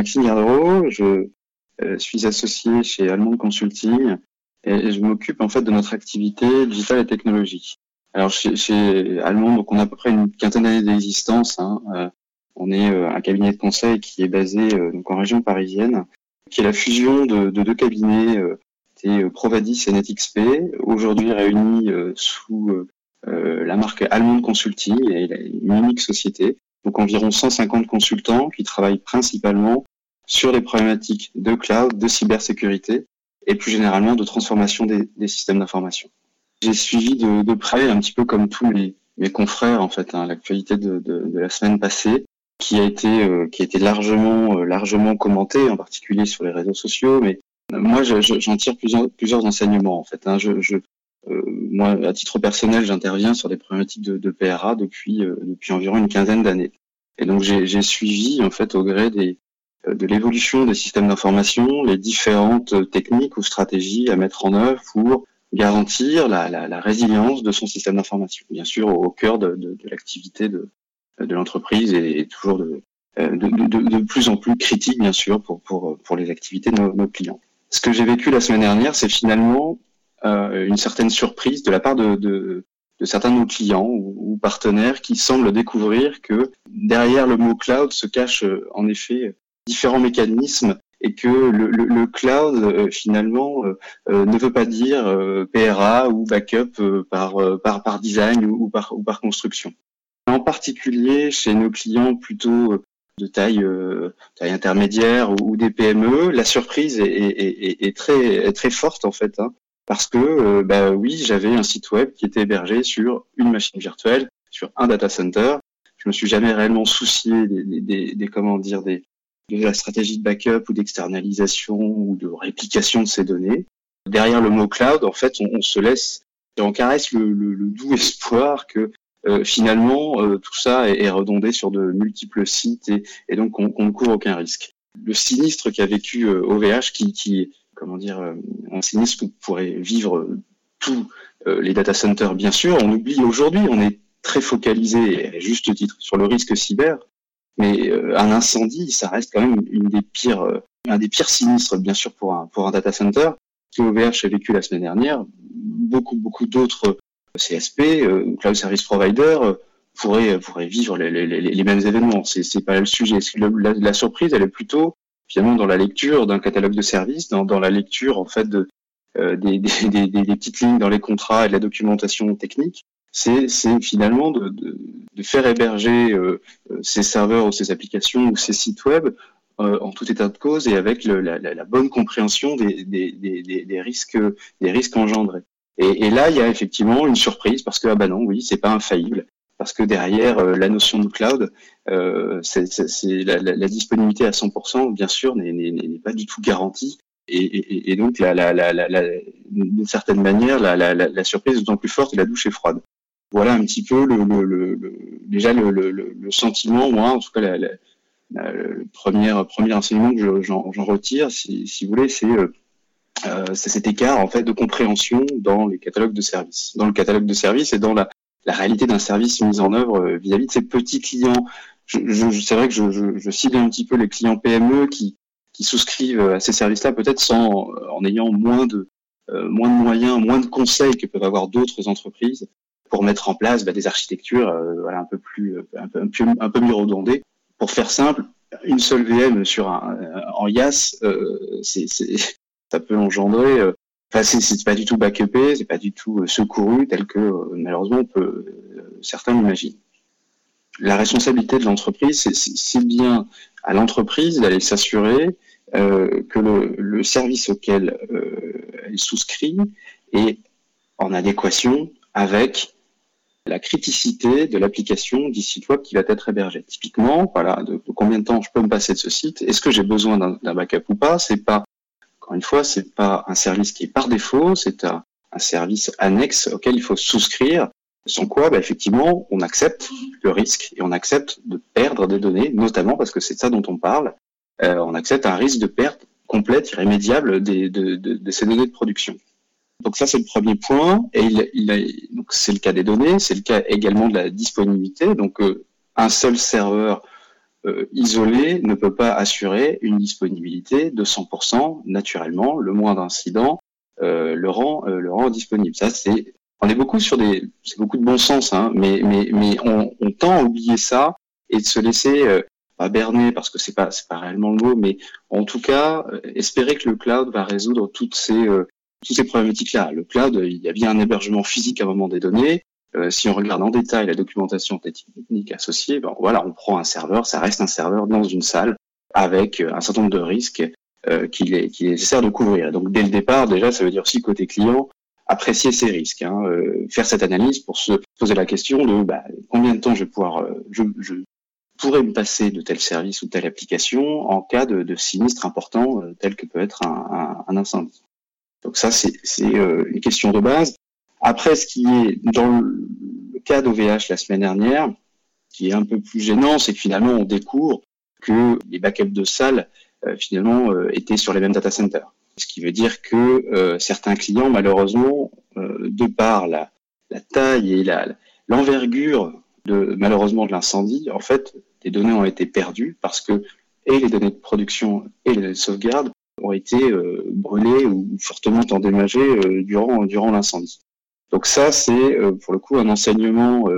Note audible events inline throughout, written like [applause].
Maxime Gardero, je suis associé chez Allemande Consulting et, je m'occupe en fait de notre activité digitale et technologique. Alors chez, chez Allemande, donc on a à peu près une quinzaine d'années d'existence. Hein, on est un cabinet de conseil qui est basé donc en région parisienne, qui est la fusion de, de deux cabinets euh, Provadis et NetXP, aujourd'hui réunis euh, sous euh, la marque Allemande Consulting et une unique société. Donc environ 150 consultants qui travaillent principalement sur les problématiques de cloud, de cybersécurité et plus généralement de transformation des, systèmes d'information. J'ai suivi de, près, un petit peu comme tous mes, confrères en fait, hein, l'actualité de, la semaine passée, qui a été qui a été largement largement commentée, en particulier sur les réseaux sociaux, mais moi, j'en tire plusieurs, plusieurs enseignements en fait. Hein. Je, je euh, moi, à titre personnel, j'interviens sur des problématiques de, de PRA depuis euh, depuis environ une quinzaine d'années. Et donc, j'ai suivi en fait au gré des euh, de l'évolution des systèmes d'information, les différentes techniques ou stratégies à mettre en œuvre pour garantir la, résilience de son système d'information. Bien sûr, au, cœur de, l'activité de, l'entreprise et, toujours de, de, plus en plus critique, bien sûr, pour, les activités de nos, clients ce que j'ai vécu la semaine dernière, c'est finalement euh, une certaine surprise de la part de, de, certains de nos clients ou, partenaires qui semblent découvrir que derrière le mot cloud se cachent euh, en effet différents mécanismes et que le, cloud euh, finalement euh, ne veut pas dire PRA ou backup par, par, par design ou, par, ou par construction. En particulier chez nos clients plutôt de taille, euh, taille intermédiaire ou, des PME, la surprise est, est, est, très, très forte en fait, hein, parce que euh, bah oui, j'avais un site web qui était hébergé sur une machine virtuelle, sur un data center. Je me suis jamais réellement soucié des, comment dire des de la stratégie de backup ou d'externalisation ou de réplication de ces données. Derrière le mot cloud, en fait, on, se laisse et on caresse le, doux [laughs] espoir que euh, finalement, euh, tout ça est, redondé sur de multiples sites et, et donc on, ne court aucun risque. Le sinistre qu'a vécu OVH, euh, qui, qui comment dire, un sinistre que pourrait vivre tous les data centers, bien sûr. On oublie aujourd'hui, on est très focalisé, à juste titre, sur le risque cyber, mais un incendie, ça reste quand même une des pires, un des pires sinistres, bien sûr, pour un, pour un data center que OVH a vécu la semaine dernière. Beaucoup, beaucoup d'autres CSP, euh, Cloud Service Provider, euh, pourrait, pourrait vivre les, les, les mêmes événements. C'est, c'est pas le sujet. La, la, surprise, elle est plutôt finalement dans la lecture d'un catalogue de services, dans, dans la lecture en fait de, euh, des, [laughs] des, des, des, petites lignes dans les contrats et de la documentation technique. C'est, finalement de, de, de, faire héberger euh, ces serveurs ou ces applications ou ces sites web en tout état de cause et avec la, la, bonne compréhension des, des, des, risques, des risques engendrés. Et, et, là, il y a effectivement une surprise parce que ah bah non, oui, c'est pas infaillible parce que derrière euh, la notion de cloud, euh, la, la, la, disponibilité à 100%, bien sûr, n'est pas du tout garantie. Et, et, et donc, la, d'une certaine manière, la, surprise est d'autant plus forte et la douche est froide. Voilà un petit peu le, le, le déjà le, sentiment, moi, en tout cas, le premier, premier enseignement que j'en retire, si, si vous voulez, c'est euh, euh, cet écart en fait de compréhension dans les catalogues de services, dans le catalogue de services et dans la, la réalité d'un service mis en œuvre euh, vis-à-vis de ces petits clients. Je, je, c'est vrai que je, je, je, cible un petit peu les clients PME qui, qui souscrivent à ces services-là, peut-être sans en ayant moins de euh, moins de moyens, moins de conseils que peuvent avoir d'autres entreprises pour mettre en place bah, des architectures euh, un peu plus un peu, mieux redondées. Pour faire simple, une seule VM sur un, en IaaS, c'est [laughs] ça peut engendrer. Euh, enfin, c'est pas du tout backupé, c'est pas du tout euh, secouru tel que euh, malheureusement certains l'imaginent. La responsabilité de l'entreprise, c'est bien à l'entreprise d'aller s'assurer euh, que le, service auquel euh, elle souscrit est en adéquation avec la criticité de l'application du site web qui va être hébergé. Typiquement, voilà, de, combien de temps je peux me passer de ce site? Est-ce que j'ai besoin d'un backup ou pas? C'est pas une fois, c'est pas un service qui est par défaut, c'est un, service annexe auquel il faut souscrire. Sans quoi, bah, effectivement, on accepte le risque et on accepte de perdre des données, notamment parce que c'est ça dont on parle. Euh, on accepte un risque de perte complète, irrémédiable de, ces données de production. Donc ça, c'est le premier point. Et il, il donc c'est le cas des données, c'est le cas également de la disponibilité. Donc euh, un seul serveur isolé ne peut pas assurer une disponibilité de 100%. Naturellement, le moindre incident le rend le rend disponible. Ça, c'est on est beaucoup sur des, c'est beaucoup de bon sens, hein, mais mais mais on, on, tend à oublier ça et de se laisser euh, pas berner parce que c'est pas c'est pas réellement le mot, mais en tout cas euh, espérer que le cloud va résoudre toutes ces euh, toutes ces problématiques-là. Le cloud, il y a bien un hébergement physique à un moment des données. si on regarde en détail la documentation technique associée, ben voilà, on prend un serveur, ça reste un serveur dans une salle avec un certain nombre de risques qu'il est, est nécessaire de couvrir. Donc dès le départ, déjà, ça veut dire aussi côté client, apprécier ces risques, hein, euh, faire cette analyse pour se poser la question de bah, combien de temps je vais pouvoir, euh, je, je, pourrais me passer de tel service ou telle application en cas de, de sinistre important euh, tel que peut être un, un, un incendie. Donc ça, c'est une question de base. Après, ce qui est dans le cas d'OVH la semaine dernière, qui est un peu plus gênant, c'est que finalement, on découvre que les backups de salles, finalement, étaient sur les mêmes data centers. Ce qui veut dire que euh, certains clients, malheureusement, euh, de par la, taille et l'envergure de malheureusement de l'incendie, en fait, des données ont été perdues parce que et les données de production et les données de sauvegarde ont été euh, brûlées ou fortement endommagées durant durant l'incendie. Donc ça, c'est pour le coup un enseignement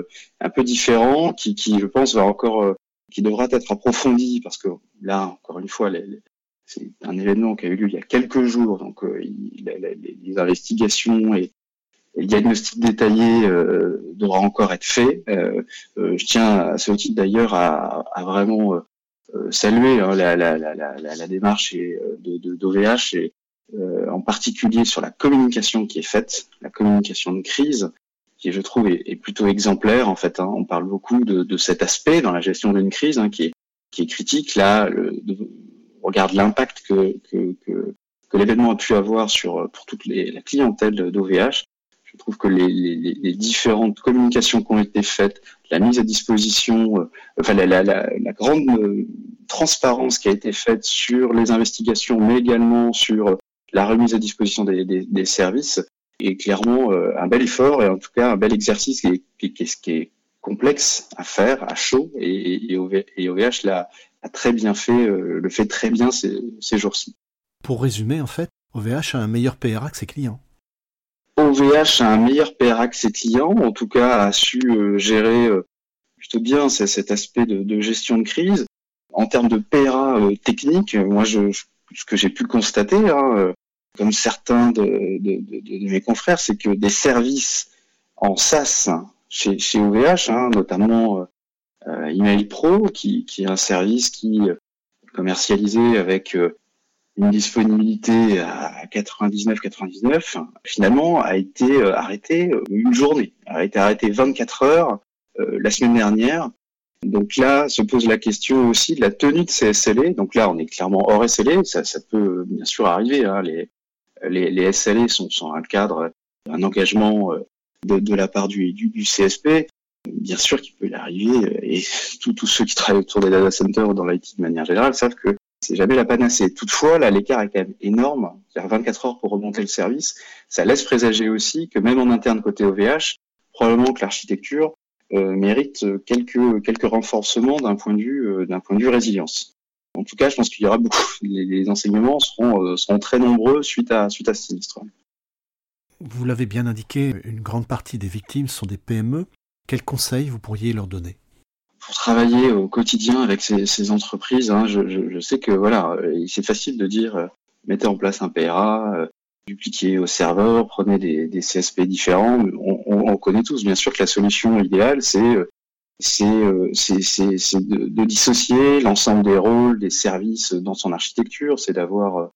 un peu différent qui, qui, je pense, va encore, qui devra être approfondi parce que là, encore une fois, les, c'est un événement qui a eu lieu il y a quelques jours, donc euh, les investigations et, le diagnostic détaillé euh, devra encore être fait. Euh, je tiens à ce titre d'ailleurs à, vraiment saluer hein, la, démarche de, d'OVH et en particulier sur la communication qui est faite, la communication de crise, qui je trouve est, plutôt exemplaire en fait. Hein. On parle beaucoup de, cet aspect dans la gestion d'une crise hein, qui est qui est critique. Là, le, regarde l'impact que, que, que, que l'événement a pu avoir sur pour toute les, la clientèle d'OVH, je trouve que les, différentes communications qui ont été faites, la mise à disposition, euh, enfin la, grande euh, transparence qui a été faite sur les investigations, mais également sur la remise à disposition des, services, est clairement euh, un bel effort et en tout cas un bel exercice qui est, complexe à faire, à chaud, et, OVH l'a très bien fait, euh, le fait très bien ces, ces jours-ci. Pour résumer, en fait, OVH a un meilleur PRA que ses clients. OVH a un meilleur PRA que ses clients, en tout cas a su euh, gérer euh, plutôt bien cet aspect de, de, gestion de crise. En termes de PRA technique, moi, je, ce que j'ai pu constater, hein, comme certains de, de, de, mes confrères, c'est que des services en SaaS chez, chez OVH, hein, notamment euh, Email Pro, qui, qui, est un service qui commercialisé avec euh, une disponibilité à 99-99, finalement a été euh, arrêté une journée, a été arrêté 24 heures la semaine dernière. Donc là, se pose la question aussi de la tenue de ces SLA. Donc là, on est clairement hors SLA, ça, ça peut bien sûr arriver. Hein. Les, les, les, SLA sont, sont un cadre, un engagement de, de la part du, du, du CSP bien sûr qu'il peut y arriver, et [laughs] tous ceux qui travaillent autour des data centers dans l'IT de manière générale savent que c'est jamais la panacée. Toutefois, là, l'écart est quand même énorme. Il y a 24 heures pour remonter le service. Ça laisse présager aussi que même en interne côté OVH, probablement que l'architecture euh, mérite quelques renforcements d'un point de vue euh, point de vue résilience. En tout cas, je pense qu'il y aura beaucoup. [laughs] Les, enseignements seront euh, seront très nombreux suite à suite à ce sinistre. Vous l'avez bien indiqué, une grande partie des victimes sont des PME. Quels conseils vous pourriez leur donner? Pour travailler au quotidien avec ces, entreprises, hein, je, sais que voilà, euh, c'est facile de dire euh, mettez en place un PRA, euh, dupliquez au serveur, prenez des, CSP différents. On, connaît tous, bien sûr, que la solution idéale, c'est c'est de, dissocier l'ensemble des rôles, des services dans son architecture, c'est d'avoir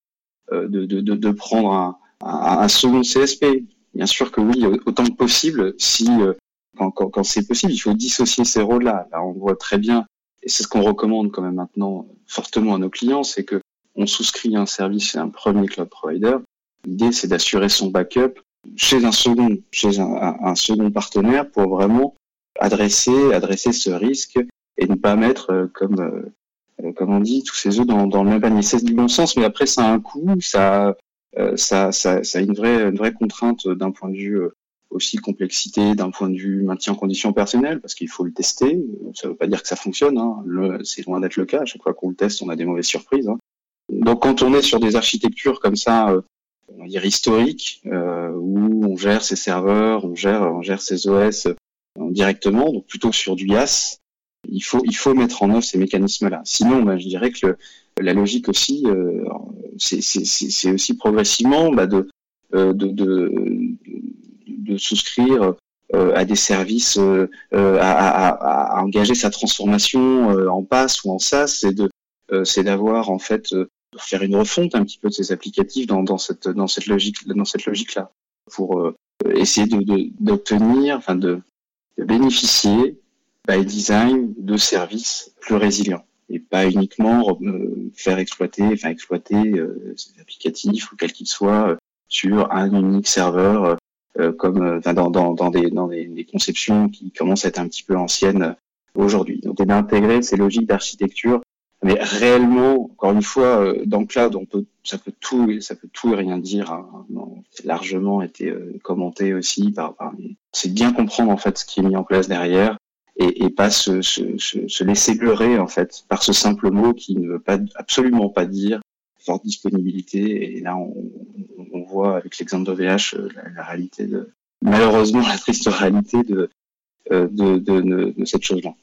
de, de, prendre un, un, second CSP. Bien sûr que oui, autant que possible, si quand, c'est possible, il faut dissocier ces rôles-là. Là, on voit très bien, et c'est ce qu'on recommande quand même maintenant fortement à nos clients, c'est que on souscrit un service chez un premier cloud provider. L'idée, c'est d'assurer son backup chez un second, chez un, second partenaire pour vraiment adresser, adresser ce risque et ne pas mettre, euh, comme, euh, comme on dit, tous ces œufs dans, dans le même panier. C'est du bon sens, mais après, ça a un coût, ça, euh, ça, ça, ça a une vraie, une vraie contrainte d'un point de vue aussi complexité d'un point de vue maintien en condition personnelle, parce qu'il faut le tester. Ça ne veut pas dire que ça fonctionne. Hein. C'est loin d'être le cas. À chaque fois qu'on le teste, on a des mauvaises surprises. Hein. Donc quand on est sur des architectures comme ça, euh, on va dire historiques, euh, où on gère ses serveurs, on gère, on gère ses OS euh, directement, donc plutôt sur du IaaS, il faut, il faut mettre en œuvre ces mécanismes-là. Sinon, ben, je dirais que la logique aussi, euh, c'est aussi progressivement bah, de, de, de, de, souscrire à des services, à, à, à, engager sa transformation en pass ou en SaaS, c'est de c'est d'avoir en fait faire une refonte un petit peu de ces applicatifs dans, dans cette dans cette logique dans cette logique là pour euh, essayer de d'obtenir enfin de, de, bénéficier by design de services plus résilients et pas uniquement euh, faire exploiter enfin exploiter euh, ces applicatifs ou quels qu'ils soient sur un unique serveur comme dans, dans, dans, des, dans des, conceptions qui commencent à être un petit peu anciennes aujourd'hui. Donc, d'intégrer ces logiques d'architecture mais réellement, encore une fois, euh, dans le cloud, on peut, ça peut tout, ça peut tout et rien dire. Hein. C'est largement été euh, commenté aussi par. par c'est bien comprendre en fait ce qui est mis en place derrière et, et pas se, se, se, laisser leurrer en fait par ce simple mot qui ne veut pas absolument pas dire disponibilité. Et là, on, voit avec l'exemple d'OVH euh, la, la, réalité de malheureusement la triste réalité de de, de, de, de cette chose-là.